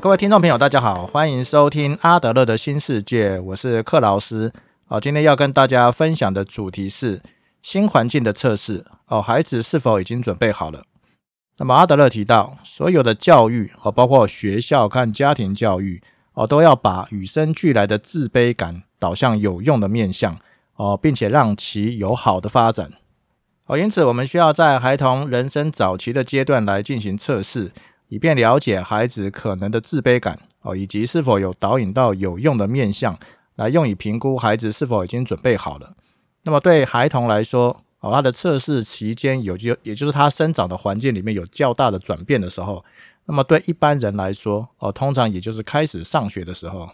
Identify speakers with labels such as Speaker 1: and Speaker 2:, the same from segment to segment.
Speaker 1: 各位听众朋友，大家好，欢迎收听阿德勒的新世界，我是克劳斯。好，今天要跟大家分享的主题是新环境的测试。哦，孩子是否已经准备好了？那么阿德勒提到，所有的教育，哦，包括学校看家庭教育，哦，都要把与生俱来的自卑感导向有用的面向，哦，并且让其有好的发展。哦，因此我们需要在孩童人生早期的阶段来进行测试。以便了解孩子可能的自卑感哦，以及是否有导引到有用的面向，来用以评估孩子是否已经准备好了。那么对孩童来说哦，他的测试期间有就也就是他生长的环境里面有较大的转变的时候，那么对一般人来说哦，通常也就是开始上学的时候。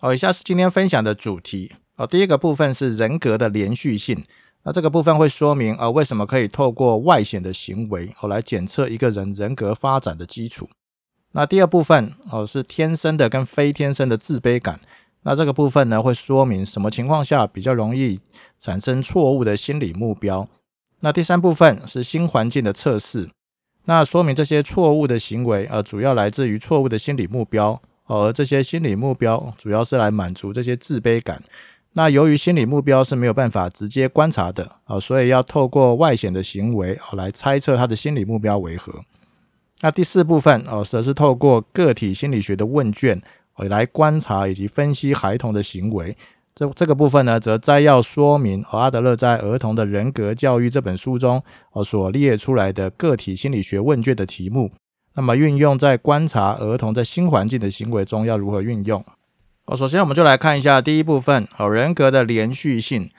Speaker 1: 哦，以下是今天分享的主题哦，第一个部分是人格的连续性。那这个部分会说明，呃，为什么可以透过外显的行为，哦，来检测一个人人格发展的基础。那第二部分，哦，是天生的跟非天生的自卑感。那这个部分呢，会说明什么情况下比较容易产生错误的心理目标。那第三部分是新环境的测试。那说明这些错误的行为，呃，主要来自于错误的心理目标，而这些心理目标主要是来满足这些自卑感。那由于心理目标是没有办法直接观察的啊，所以要透过外显的行为啊来猜测他的心理目标为何。那第四部分哦，则是透过个体心理学的问卷来观察以及分析孩童的行为。这这个部分呢，则摘要说明阿德勒在《儿童的人格教育》这本书中哦所列出来的个体心理学问卷的题目。那么运用在观察儿童在新环境的行为中要如何运用？哦，首先我们就来看一下第一部分，哦，人格的连续性。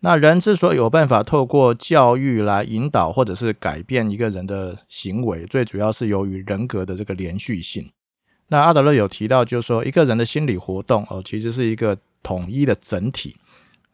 Speaker 1: 那人之所以有办法透过教育来引导或者是改变一个人的行为，最主要是由于人格的这个连续性。那阿德勒有提到，就是说一个人的心理活动，哦，其实是一个统一的整体。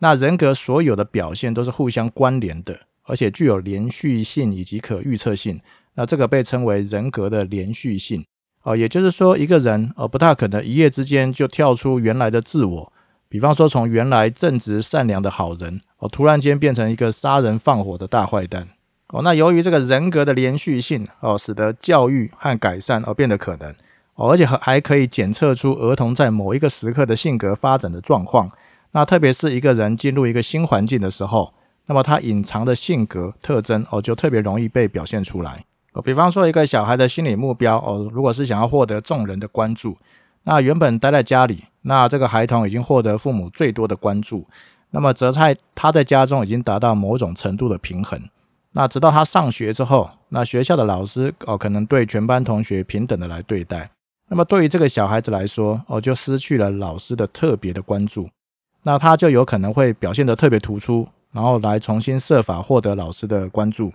Speaker 1: 那人格所有的表现都是互相关联的，而且具有连续性以及可预测性。那这个被称为人格的连续性。哦，也就是说，一个人哦，不大可能一夜之间就跳出原来的自我。比方说，从原来正直善良的好人哦，突然间变成一个杀人放火的大坏蛋哦。那由于这个人格的连续性哦，使得教育和改善而变得可能哦，而且还还可以检测出儿童在某一个时刻的性格发展的状况。那特别是一个人进入一个新环境的时候，那么他隐藏的性格特征哦，就特别容易被表现出来。比方说一个小孩的心理目标哦，如果是想要获得众人的关注，那原本待在家里，那这个孩童已经获得父母最多的关注，那么则在他在家中已经达到某种程度的平衡。那直到他上学之后，那学校的老师哦，可能对全班同学平等的来对待，那么对于这个小孩子来说哦，就失去了老师的特别的关注，那他就有可能会表现得特别突出，然后来重新设法获得老师的关注。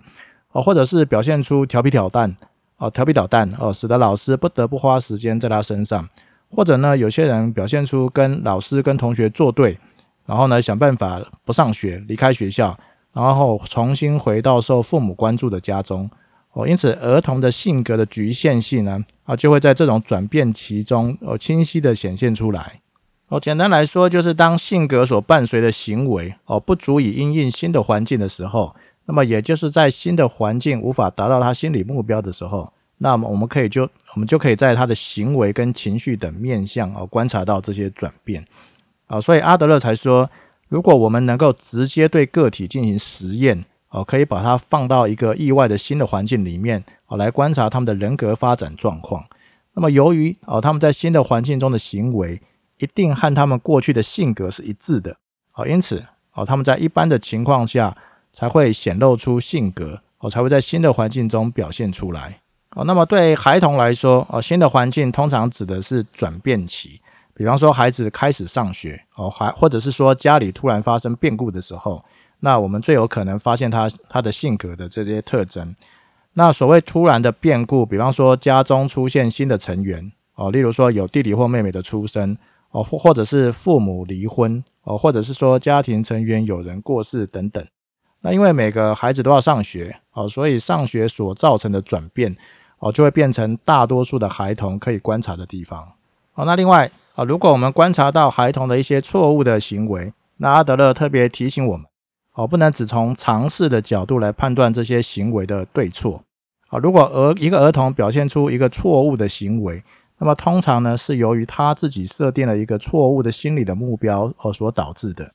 Speaker 1: 哦，或者是表现出调皮捣蛋，哦，调皮捣蛋，哦，使得老师不得不花时间在他身上；或者呢，有些人表现出跟老师、跟同学作对，然后呢，想办法不上学，离开学校，然后重新回到受父母关注的家中。哦，因此，儿童的性格的局限性呢，啊，就会在这种转变其中，哦，清晰的显现出来。哦，简单来说，就是当性格所伴随的行为，哦，不足以应应新的环境的时候。那么也就是在新的环境无法达到他心理目标的时候，那么我们可以就我们就可以在他的行为跟情绪等面向哦观察到这些转变啊，所以阿德勒才说，如果我们能够直接对个体进行实验哦，可以把它放到一个意外的新的环境里面哦，来观察他们的人格发展状况。那么由于哦他们在新的环境中的行为一定和他们过去的性格是一致的哦，因此哦他们在一般的情况下。才会显露出性格哦，才会在新的环境中表现出来哦。那么对孩童来说哦，新的环境通常指的是转变期，比方说孩子开始上学哦，还或者是说家里突然发生变故的时候，那我们最有可能发现他他的性格的这些特征。那所谓突然的变故，比方说家中出现新的成员哦，例如说有弟弟或妹妹的出生哦，或或者是父母离婚哦，或者是说家庭成员有人过世等等。那因为每个孩子都要上学哦，所以上学所造成的转变哦，就会变成大多数的孩童可以观察的地方哦。那另外啊，如果我们观察到孩童的一些错误的行为，那阿德勒特别提醒我们哦，不能只从尝试的角度来判断这些行为的对错啊。如果儿一个儿童表现出一个错误的行为，那么通常呢是由于他自己设定了一个错误的心理的目标而所导致的。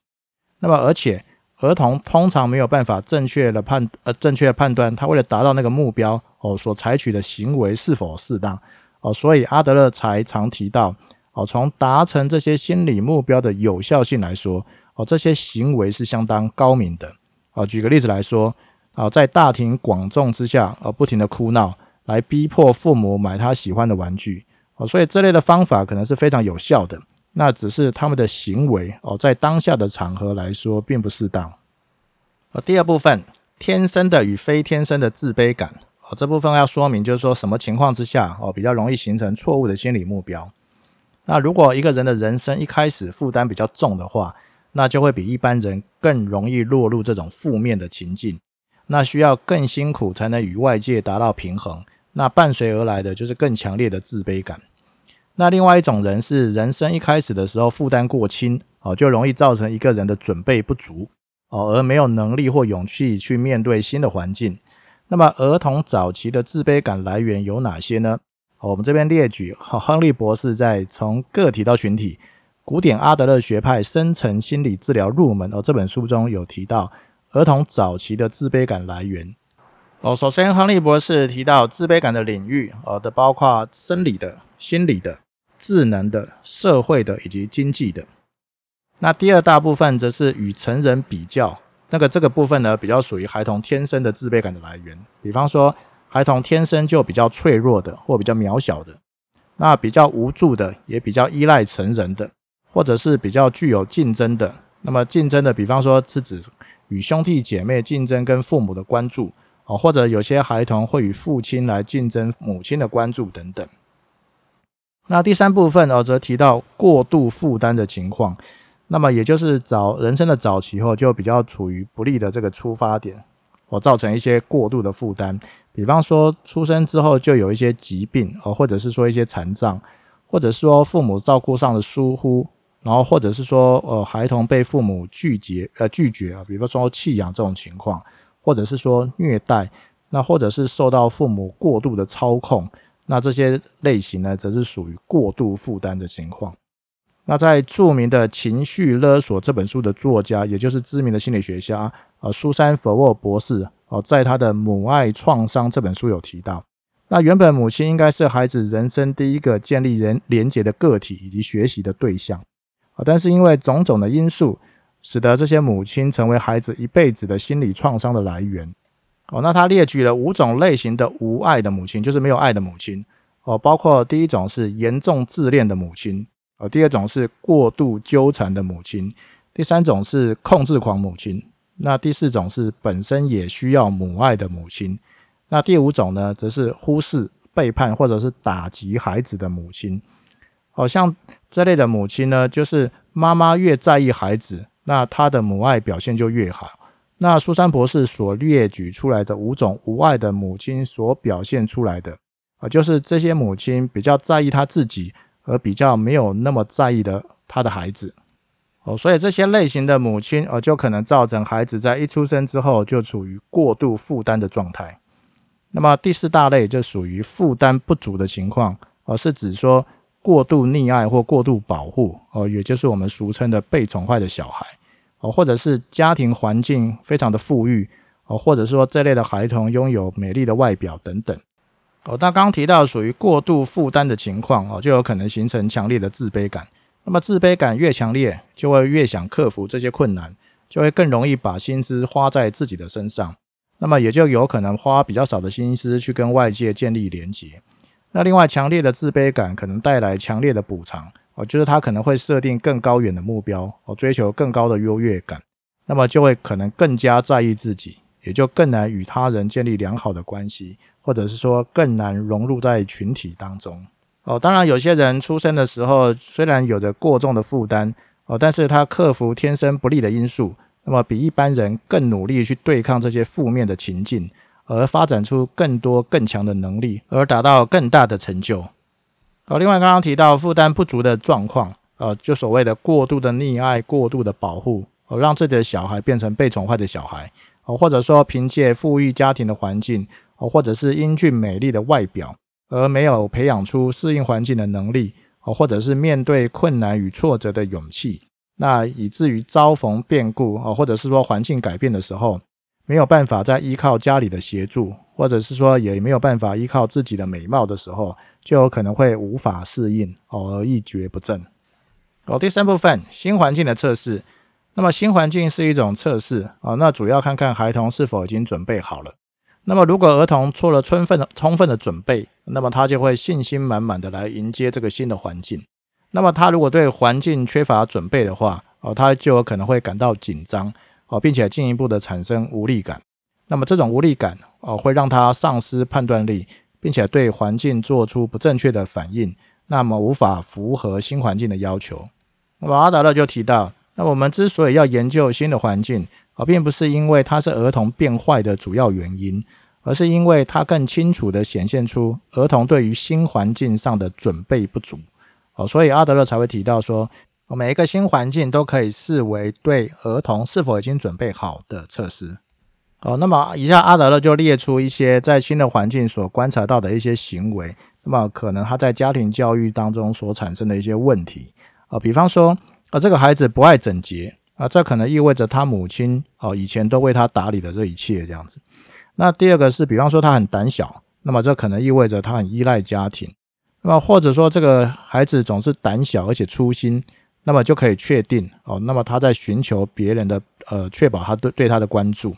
Speaker 1: 那么而且儿童通常没有办法正确的判呃正确的判断他为了达到那个目标哦所采取的行为是否适当哦，所以阿德勒才常提到哦，从达成这些心理目标的有效性来说哦，这些行为是相当高明的哦。举个例子来说啊，在大庭广众之下而不停的哭闹。来逼迫父母买他喜欢的玩具哦，所以这类的方法可能是非常有效的。那只是他们的行为哦，在当下的场合来说并不适当。呃，第二部分，天生的与非天生的自卑感哦，这部分要说明就是说什么情况之下哦，比较容易形成错误的心理目标。那如果一个人的人生一开始负担比较重的话，那就会比一般人更容易落入这种负面的情境，那需要更辛苦才能与外界达到平衡。那伴随而来的就是更强烈的自卑感。那另外一种人是人生一开始的时候负担过轻哦，就容易造成一个人的准备不足哦，而没有能力或勇气去面对新的环境。那么儿童早期的自卑感来源有哪些呢？哦我们这边列举，亨利博士在《从个体到群体：古典阿德勒学派深层心理治疗入门》哦这本书中有提到儿童早期的自卑感来源。哦，首先，亨利博士提到自卑感的领域，哦的包括生理的、心理的、智能的、社会的以及经济的。那第二大部分则是与成人比较，那个这个部分呢，比较属于孩童天生的自卑感的来源。比方说，孩童天生就比较脆弱的，或比较渺小的，那比较无助的，也比较依赖成人的，或者是比较具有竞争的。那么竞争的，比方说是指与兄弟姐妹竞争，跟父母的关注。哦，或者有些孩童会与父亲来竞争母亲的关注等等。那第三部分哦，则提到过度负担的情况。那么也就是早人生的早期后，就比较处于不利的这个出发点，哦，造成一些过度的负担。比方说出生之后就有一些疾病哦，或者是说一些残障，或者说父母照顾上的疏忽，然后或者是说呃孩童被父母拒绝呃拒绝啊，比方说弃养这种情况。或者是说虐待，那或者是受到父母过度的操控，那这些类型呢，则是属于过度负担的情况。那在著名的情绪勒索这本书的作家，也就是知名的心理学家呃苏珊·佛沃博士哦，在他的《母爱创伤》这本书有提到，那原本母亲应该是孩子人生第一个建立人连结的个体以及学习的对象啊，但是因为种种的因素。使得这些母亲成为孩子一辈子的心理创伤的来源。哦，那他列举了五种类型的无爱的母亲，就是没有爱的母亲。哦，包括第一种是严重自恋的母亲，哦，第二种是过度纠缠的母亲，第三种是控制狂母亲，那第四种是本身也需要母爱的母亲，那第五种呢，则是忽视、背叛或者是打击孩子的母亲。好像这类的母亲呢，就是妈妈越在意孩子。那她的母爱表现就越好。那苏珊博士所列举出来的五种无爱的母亲所表现出来的啊，就是这些母亲比较在意他自己，而比较没有那么在意的他的孩子。哦，所以这些类型的母亲，呃，就可能造成孩子在一出生之后就处于过度负担的状态。那么第四大类就属于负担不足的情况，而是指说。过度溺爱或过度保护，哦，也就是我们俗称的被宠坏的小孩，哦，或者是家庭环境非常的富裕，哦，或者说这类的孩童拥有美丽的外表等等，哦，那刚刚提到属于过度负担的情况，哦，就有可能形成强烈的自卑感。那么自卑感越强烈，就会越想克服这些困难，就会更容易把心思花在自己的身上，那么也就有可能花比较少的心思去跟外界建立连结。那另外，强烈的自卑感可能带来强烈的补偿哦，就是他可能会设定更高远的目标哦，追求更高的优越感，那么就会可能更加在意自己，也就更难与他人建立良好的关系，或者是说更难融入在群体当中哦。当然，有些人出生的时候虽然有着过重的负担哦，但是他克服天生不利的因素，那么比一般人更努力去对抗这些负面的情境。而发展出更多更强的能力，而达到更大的成就。好，另外刚刚提到负担不足的状况，呃，就所谓的过度的溺爱、过度的保护，而让自己的小孩变成被宠坏的小孩，哦，或者说凭借富裕家庭的环境，哦，或者是英俊美丽的外表，而没有培养出适应环境的能力，哦，或者是面对困难与挫折的勇气，那以至于遭逢变故，哦，或者是说环境改变的时候，没有办法再依靠家里的协助，或者是说也没有办法依靠自己的美貌的时候，就有可能会无法适应，哦，而一蹶不振。哦，第三部分新环境的测试。那么新环境是一种测试啊，那主要看看孩童是否已经准备好了。那么如果儿童做了充分的充分的准备，那么他就会信心满满的来迎接这个新的环境。那么他如果对环境缺乏准备的话，哦，他就有可能会感到紧张哦，并且进一步的产生无力感。那么这种无力感哦，会让他丧失判断力，并且对环境做出不正确的反应，那么无法符合新环境的要求。那么阿德勒就提到。那我们之所以要研究新的环境啊，并不是因为它是儿童变坏的主要原因，而是因为它更清楚地显现出儿童对于新环境上的准备不足。哦，所以阿德勒才会提到说，每一个新环境都可以视为对儿童是否已经准备好的测试。哦，那么以下阿德勒就列出一些在新的环境所观察到的一些行为，那么可能他在家庭教育当中所产生的一些问题啊，比方说。而这个孩子不爱整洁啊，这可能意味着他母亲哦以前都为他打理的这一切这样子。那第二个是，比方说他很胆小，那么这可能意味着他很依赖家庭。那么或者说这个孩子总是胆小而且粗心，那么就可以确定哦，那么他在寻求别人的呃确保他对对他的关注。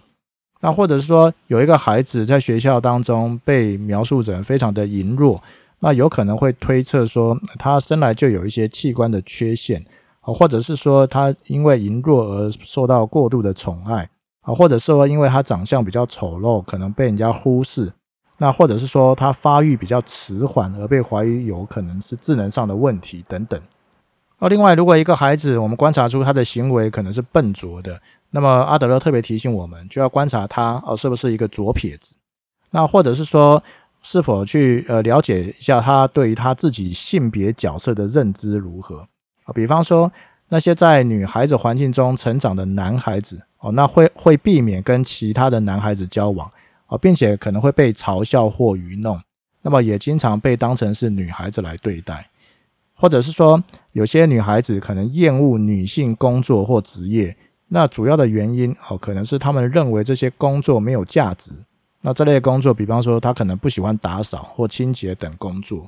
Speaker 1: 那或者是说有一个孩子在学校当中被描述成非常的羸弱，那有可能会推测说他生来就有一些器官的缺陷。啊，或者是说他因为羸弱而受到过度的宠爱啊，或者是说因为他长相比较丑陋，可能被人家忽视。那或者是说他发育比较迟缓而被怀疑有可能是智能上的问题等等。哦，另外，如果一个孩子我们观察出他的行为可能是笨拙的，那么阿德勒特别提醒我们，就要观察他哦是不是一个左撇子。那或者是说是否去呃了解一下他对于他自己性别角色的认知如何。啊，比方说那些在女孩子环境中成长的男孩子哦，那会会避免跟其他的男孩子交往啊，并且可能会被嘲笑或愚弄，那么也经常被当成是女孩子来对待，或者是说有些女孩子可能厌恶女性工作或职业，那主要的原因哦，可能是他们认为这些工作没有价值，那这类工作，比方说她可能不喜欢打扫或清洁等工作。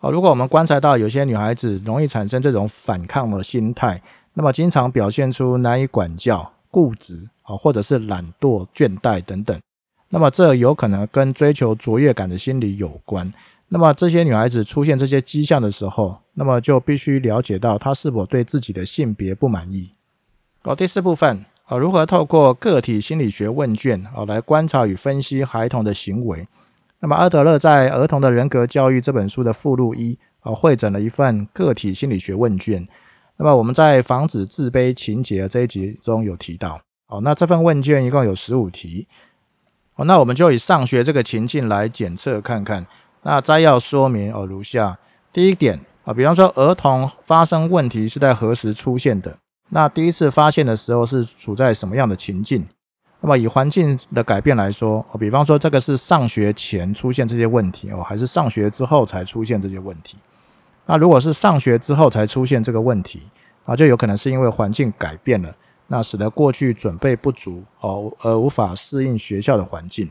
Speaker 1: 哦，如果我们观察到有些女孩子容易产生这种反抗的心态，那么经常表现出难以管教、固执啊，或者是懒惰、倦怠等等，那么这有可能跟追求卓越感的心理有关。那么这些女孩子出现这些迹象的时候，那么就必须了解到她是否对自己的性别不满意。哦，第四部分啊，如何透过个体心理学问卷啊来观察与分析孩童的行为。那么，阿德勒在《儿童的人格教育》这本书的附录一啊，汇整了一份个体心理学问卷。那么，我们在防止自卑情节这一集中有提到。哦，那这份问卷一共有十五题。哦，那我们就以上学这个情境来检测看看。那摘要说明哦如下：第一点啊，比方说儿童发生问题是在何时出现的？那第一次发现的时候是处在什么样的情境？那么以环境的改变来说，哦，比方说这个是上学前出现这些问题哦，还是上学之后才出现这些问题？那如果是上学之后才出现这个问题啊，就有可能是因为环境改变了，那使得过去准备不足哦，而无法适应学校的环境。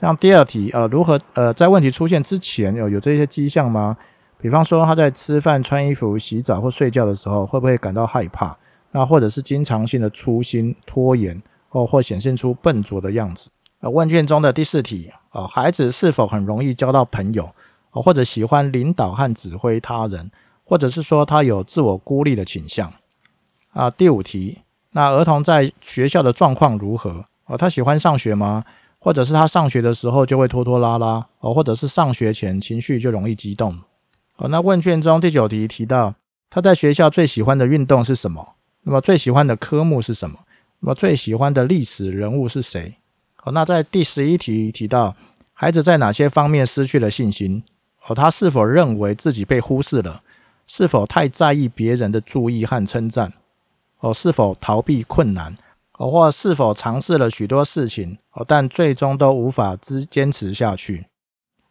Speaker 1: 像第二题，呃，如何呃在问题出现之前有有这些迹象吗？比方说他在吃饭、穿衣服、洗澡或睡觉的时候，会不会感到害怕？那或者是经常性的粗心、拖延？或或显现出笨拙的样子。呃，问卷中的第四题，啊，孩子是否很容易交到朋友，或者喜欢领导和指挥他人，或者是说他有自我孤立的倾向？啊，第五题，那儿童在学校的状况如何？哦，他喜欢上学吗？或者是他上学的时候就会拖拖拉拉？哦，或者是上学前情绪就容易激动？哦，那问卷中第九题提到他在学校最喜欢的运动是什么？那么最喜欢的科目是什么？那么最喜欢的历史人物是谁？哦，那在第十一题提到孩子在哪些方面失去了信心？哦，他是否认为自己被忽视了？是否太在意别人的注意和称赞？哦，是否逃避困难？哦，或是否尝试了许多事情？哦，但最终都无法支坚持下去？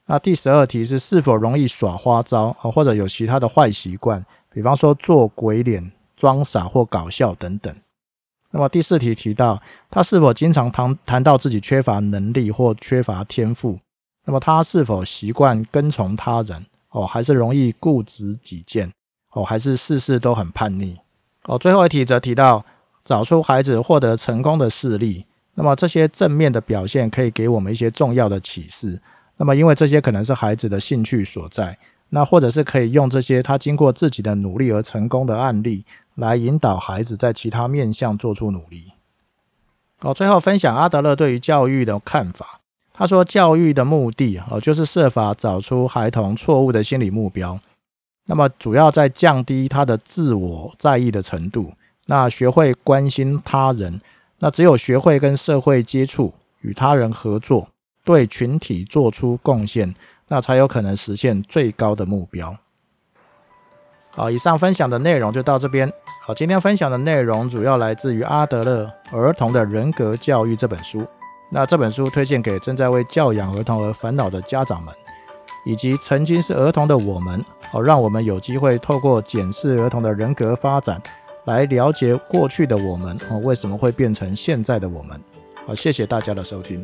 Speaker 1: 那第十二题是是否容易耍花招啊，或者有其他的坏习惯，比方说做鬼脸、装傻或搞笑等等。那么第四题提到他是否经常谈谈到自己缺乏能力或缺乏天赋？那么他是否习惯跟从他人？哦，还是容易固执己见？哦，还是事事都很叛逆？哦，最后一题则提到找出孩子获得成功的事例。那么这些正面的表现可以给我们一些重要的启示。那么因为这些可能是孩子的兴趣所在，那或者是可以用这些他经过自己的努力而成功的案例来引导孩子在其他面向做出努力。好，最后分享阿德勒对于教育的看法。他说，教育的目的哦，就是设法找出孩童错误的心理目标。那么主要在降低他的自我在意的程度，那学会关心他人。那只有学会跟社会接触，与他人合作，对群体做出贡献，那才有可能实现最高的目标。好，以上分享的内容就到这边。好，今天分享的内容主要来自于阿德勒《儿童的人格教育》这本书。那这本书推荐给正在为教养儿童而烦恼的家长们，以及曾经是儿童的我们。好，让我们有机会透过检视儿童的人格发展。来了解过去的我们哦，为什么会变成现在的我们？好，谢谢大家的收听。